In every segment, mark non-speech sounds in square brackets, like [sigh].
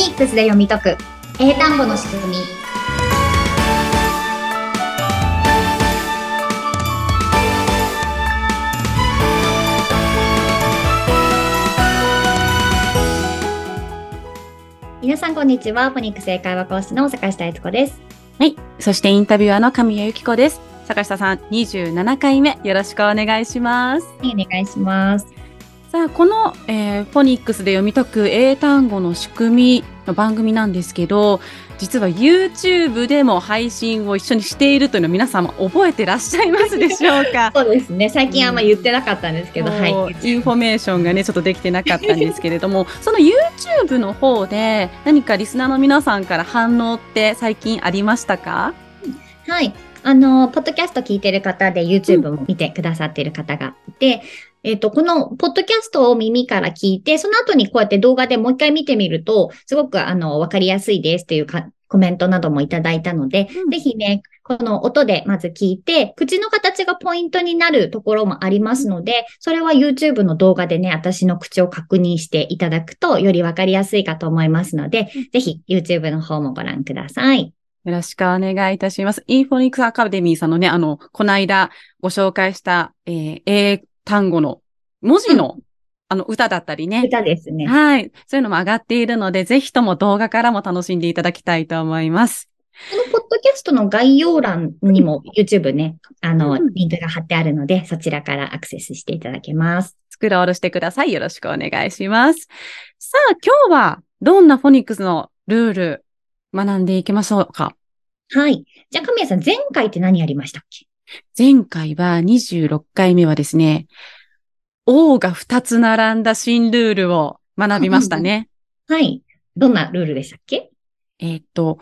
ニックスで読み解く英単語の仕組み皆さんこんにちはフォニックス英会話講師の坂下悦子ですはい。そしてインタビュアーの神谷由紀子です。坂下さん、27回目、よろしくお願いします。はいお願いしますさあ、この、えーフォニックスで読み解く英単語の仕組みの番組なんですけど、実は YouTube でも配信を一緒にしているというのを皆様覚えてらっしゃいますでしょうか？[laughs] そうですね。最近あんま言ってなかったんですけど、はい。こうインフォメーションがね、ちょっとできてなかったんですけれども、[laughs] その YouTube の方で何かリスナーの皆さんから反応って最近ありましたか？はい。あの、ポッドキャスト聞いてる方で YouTube も見てくださってる方がいて、えっ、と、このポッドキャストを耳から聞いて、その後にこうやって動画でもう一回見てみると、すごくあの、わかりやすいですっていうかコメントなどもいただいたので、うんぜひね、この音でまず聞いて、口の形がポイントになるところもありますので、それは YouTube の動画でね、私の口を確認していただくと、よりわかりやすいかと思いますので、ぜひ YouTube の方もご覧ください。よろしくお願いいたします。インフォニックスアカデミーさんのね、あの、この間ご紹介した、えー英単語の文字の、あの、歌だったりね。歌ですね。はい。そういうのも上がっているので、ぜひとも動画からも楽しんでいただきたいと思います。このポッドキャストの概要欄にも YouTube ね、あの、うんリンクが貼ってあるので、そちらからアクセスしていただけます。スクロールしてください。よろしくお願いします。さあ、今日はどんなフォニックスのルール学んでいきましょうか？はい。じゃあ、神谷さん、前回って何やりましたっけ？前回は26回目はですね、O が2つ並んだ新ルールを学びましたね。[laughs] はい。どんなルールでしたっけ？えーっと、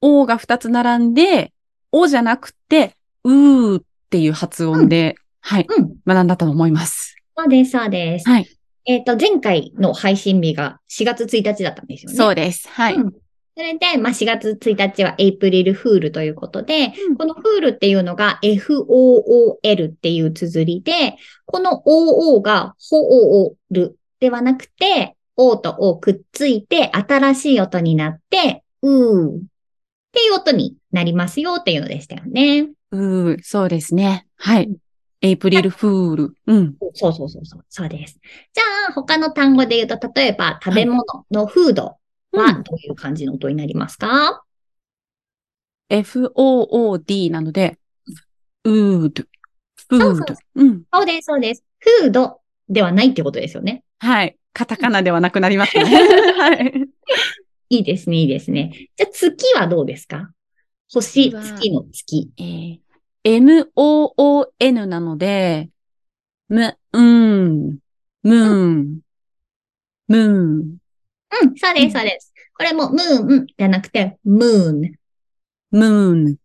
O が2つ並んで、O じゃなくて、うーっていう発音で、はい、うん。学んだと思います。そうです、そうです。はい。えっ、と、前回の配信日が4月1日だったんですよね。そうです。はい。うんそれで、まあ、4月1日はエイプリルフールということで、うんこのフールっていうのが FOOL っていう綴りで、この OO がホールではなくて、O と O くっついて新しい音になって、うーっていう音になりますよっていうのでしたよね。うー、そうですね。はいうん。エイプリルフール。うん。そうそうそうそう。そうです。じゃあ、他の単語で言うと、例えば食べ物のフードはうんどういう感じの音になりますか、FOOD なので、うード、フそうそうード。うん。そうです、そうです。フードではないってことですよね。はい。カタカナではなくなりますね。[laughs] はい。いいですね、いいですね。じゃあ月はどうですか？星、月の月。えー MOON なので、む、うん、ムーン、ムーン。うん、そうです、そうです。これもムーンじゃなくて、ムーン。ムーン。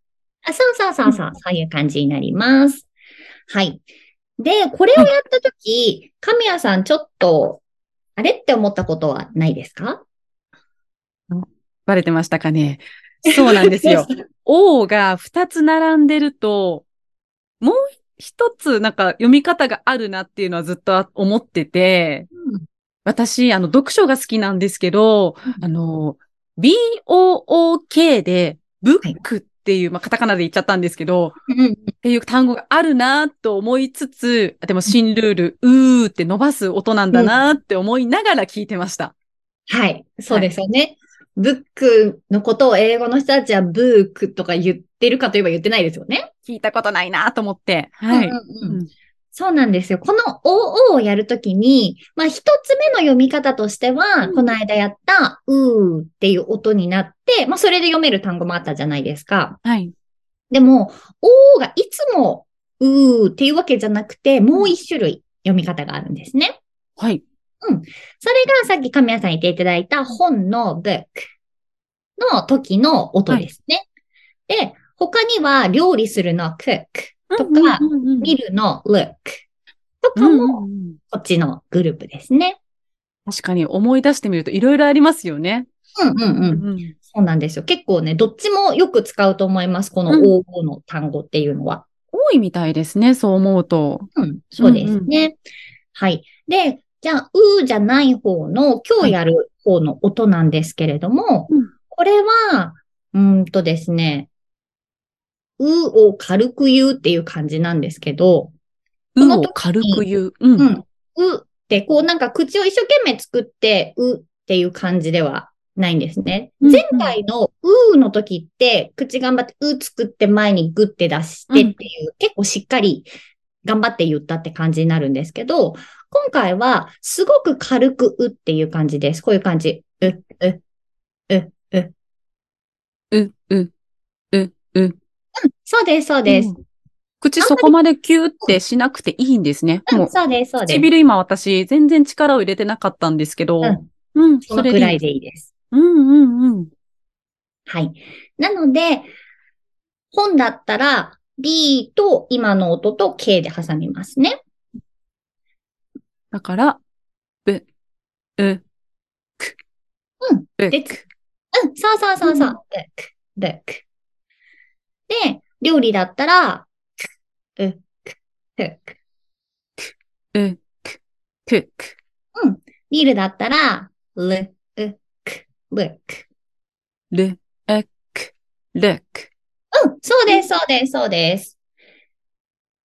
あそうそうそうそう、そういう感じになります。はい。で、これをやったとき、神谷さんちょっと、あれって思ったことはないですか？バレてましたかね。そうなんですよ。[laughs] O が2つ並んでると、もう一つなんか読み方があるなっていうのはずっと思ってて、私、あの、読書が好きなんですけど、うんあの、B-O-O-K で、ブックっていう、まあ、カタカナで言っちゃったんですけど、うん。っていう単語があるなと思いつつ、でも新ルール、うーって伸ばす音なんだなって思いながら聞いてました。はい。そうですよね。ブックのことを英語の人たちはブークとか言ってるかといえば言ってないですよね。聞いたことないなと思って。はい。うんうんうんうんそうなんですよ。この OO をやるときに、まあ一つ目の読み方としては、うんこの間やったうーっていう音になって、まあそれで読める単語もあったじゃないですか。はい。でも、O がいつもうーっていうわけじゃなくて、もう一種類読み方があるんですね。はい。それがさっき神谷さん言っていただいた本の book の時の音ですね。で、他には料理するの cook とか、うんうんうん見るの look とかうんもうんうんこっちのグループですね。確かに思い出してみるといろいろありますよね。うんうんうん。うんそうなんですよ。結構ね、どっちもよく使うと思います。このうん OO の単語っていうのは。多いみたいですね、そう思うと。うん、そうですね。はい。で、じゃあ、うーじゃない方の、今日やる方の音なんですけれども、うんこれは、うーんとですね、うを軽く言うっていう感じなんですけど、うを軽く言う。うん。うん。うって、こうなんか口を一生懸命作って、うっていう感じではないんですね。うん前回のうの時って、口頑張ってう作って前にグって出してっていう、結構しっかり頑張って言ったって感じになるんですけど、今回はすごく軽くうっていう感じです。こういう感じ。う、う、う、う。う、う、う、う。そうです、そうです。うん口そこまでキューってしなくていいんですね。もう、うんそうです、そうです。唇今私全然力を入れてなかったんですけど、うんうん、そのくらいでいいです。うんうんうん。はい。なので、本だったら B と今の音と K で挟みますね。だから、ぶ、う、く。うん。ぶ、でく。うん、そうそうそうそう。うん book, book. で、料理だったら、く、う、く、く。う、く、く、く。ビールだったら、る、う、く、look. る、え、く、るく。うん、そうです、そうです、そうです。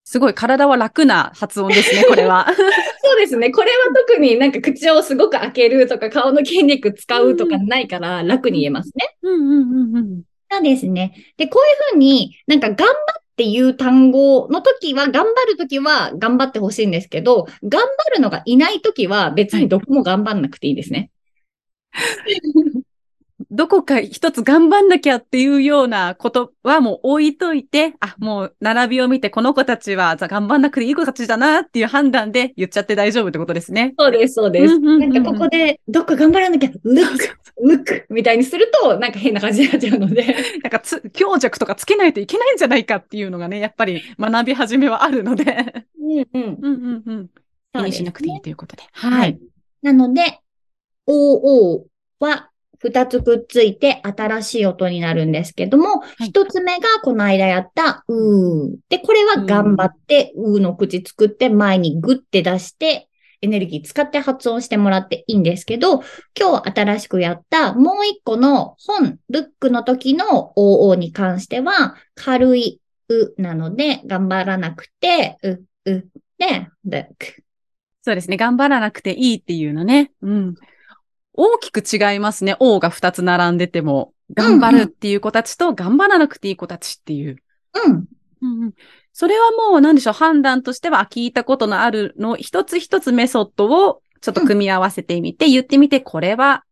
すごい体は楽な発音ですね、これは。[laughs] [laughs] そうですね。これは特になんか口をすごく開けるとか顔の筋肉使うとかないから楽に言えますね。うんうんうんうん。そうですね。で、こういうふうになんか頑張っていう単語の時は、頑張る時は頑張ってほしいんですけど、頑張るのがいない時は別にどこも頑張んなくていいですね。[laughs] どこか一つ頑張んなきゃっていうようなことはもう置いといて、あ、もう並びを見てこの子たちは頑張んなくていい子たちだなっていう判断で言っちゃって大丈夫ってことですね。そうです、そうです。なんかここでどっか頑張らなきゃ、look, look みたいにするとなんか変な感じになっちゃうので。[laughs] なんかつ、強弱とかつけないといけないんじゃないかっていうのがね、やっぱり学び始めはあるので。うんうん。うんうんうん。気にしなくていいということで。ははいい。。なので、OO は二つくっついて新しい音になるんですけども、い一、つ目がこの間やったうー。で、これは頑張って、うーの口作って前にグッて出して、エネルギー使って発音してもらっていいんですけど、今日新しくやったもう一個の本、ルックの時の OO に関しては、軽いうなので、頑張らなくて、う、うで、ルック。そうですね。頑張らなくていいっていうのね。うん。大きく違いますね。O が2つ並んでても、頑張るっていう子たちと、頑張らなくていい子たちっていう。うん。うんうん、それはもう何でしょう。判断としては、あ聞いたことのあるの、一つ一つメソッドをちょっと組み合わせてみて、言ってみて、これは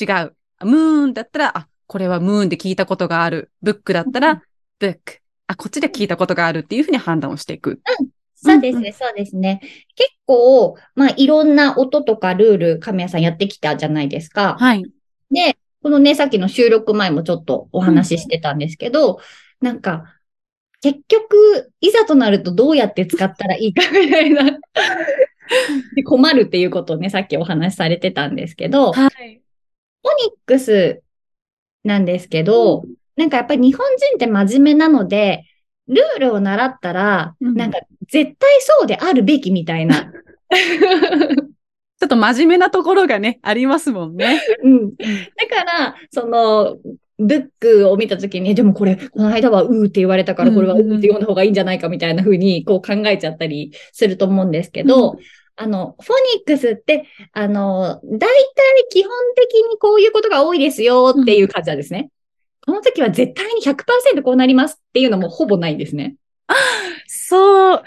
違う。ムーンだったら、あ、これはムーンで聞いたことがある。ブックだったうんら、ブック。あ、こっちで聞いたことがあるっていうふうに判断をしていく。うんそうですね、そうですね。結構、まあ、いろんな音とかルール、神谷さんやってきたじゃないですか。はい。で、このね、さっきの収録前もちょっとお話ししてたんですけど、なんか、結局、いざとなるとどうやって使ったらいいかみたいなで [laughs] 困るっていうことをね、さっきお話しされてたんですけど、はい。フォニックスなんですけど、なんかやっぱり日本人って真面目なので、ルールを習ったら、うんなんか絶対そうであるべきみたいな。[laughs] ちょっと真面目なところがね、ありますもんね。うん、だから、その、ブックを見たときに、でもこれ、この間はうーって言われたから、これはうーって読んだ方がいいんじゃないかみたいな風に、こう考えちゃったりすると思うんですけど、うあの、フォニックスって、あの、大体基本的にこういうことが多いですよっていう感じなんですね。この時は絶対に100%こうなりますっていうのもほぼないんですね。[laughs] そう。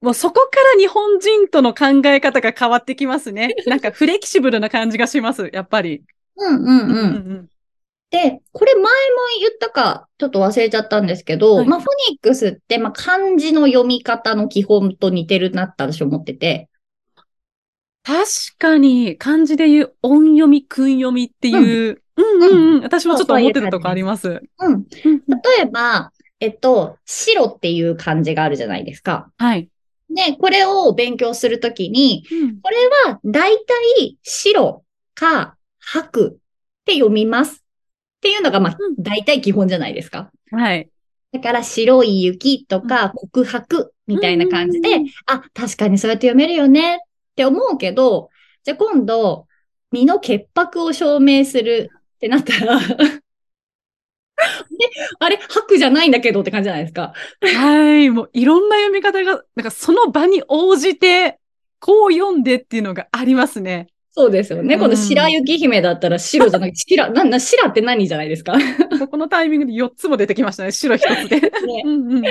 もうそこから日本人との考え方が変わってきますね。[laughs] なんかフレキシブルな感じがします、やっぱり。うんうんうん。うんで、これ前も言ったか、ちょっと忘れちゃったんですけど、はいまあ、フォニックスって、まあ、漢字の読み方の基本と似てるなって私思ってて、確かに漢字で言う音読み、訓読みっていう、うんうんうん。私もちょっと思ってたとこあります。うん。うんうん例えば、えっと、白っていう漢字があるじゃないですか。はい。で、これを勉強するときに、うんこれはだいたい白か白って読みます。っていうのが、まあうん、だいたい基本じゃないですか。はい。だから白い雪とか告白みたいな感じでうんあ、確かにそうやって読めるよねって思うけど、じゃあ今度、身の潔白を証明するってなったら、で、[laughs] あれ、白じゃないんだけどって感じじゃないですか。はい。もういろんな読み方が、なんかその場に応じて、こう読んでっていうのがありますね。そうですよね。うんこの白雪姫だったら白じゃなくて、[laughs] 白、なんだ、白って何じゃないですか。ね、このタイミングで4つも出てきましたね。白一つで。[laughs] うんうんうん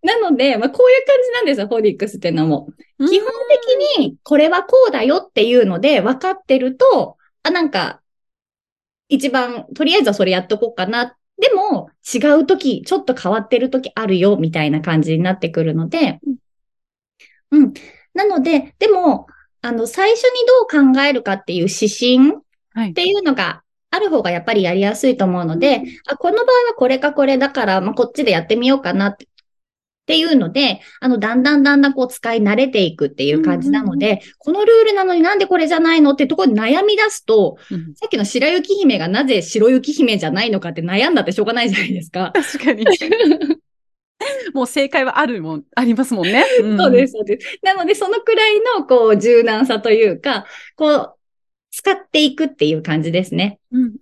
なので、まあ、こういう感じなんですよ、フォニックスっていうのも。うん基本的に、これはこうだよっていうので分かってると、あ、なんか、一番、とりあえずはそれやっとこうかな。でも、違う時、ちょっと変わってる時あるよ、みたいな感じになってくるので、うん。なので、でも、あの、最初にどう考えるかっていう指針はいっ。ていうのがある方がやっぱりやりやすいと思うので、あ、この場合はこれかこれだから、まあ、こっちでやってみようかなって。っていうので、あの、だんだんだんだんこう使い慣れていくっていう感じなので、このルールなのになんでこれじゃないのってところに悩み出すと、うんさっきの白雪姫がなぜ白雪姫じゃないのかって悩んだってしょうがないじゃないですか。確かに。[laughs] もう正解はあるもん、ありますもんね。[laughs] そうです、そうです。なので、そのくらいの、こう、柔軟さというか、こう、使っていくっていう感じですね。うん。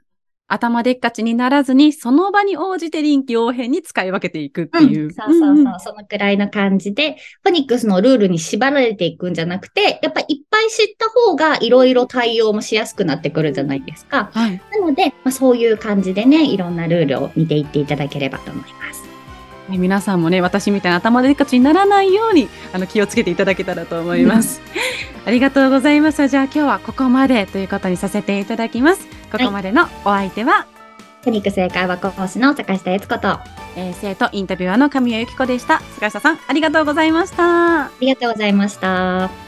頭でっかちにならずに、その場に応じて臨機応変に使い分けていくっていう。そうそうそう、んんそのくらいの感じで、フォニックスのルールに縛られていくんじゃなくて、やっぱいっぱい知った方がいろいろ対応もしやすくなってくるじゃないですか。はい。なので、まあ、そういう感じでね、いろんなルールを見ていっていただければと思います。ね皆さんもね、私みたいな頭でっかちにならないように、あの、気をつけていただけたらと思います。ありがとうございます。じゃあ今日はここまでということにさせていただきます。ここまでのお相手は、フォニックス英会話講師の坂下悦子と、あえー生徒インタビュアーの神谷由紀子でした。菅下さん、ありがとうございました。りがとうございました。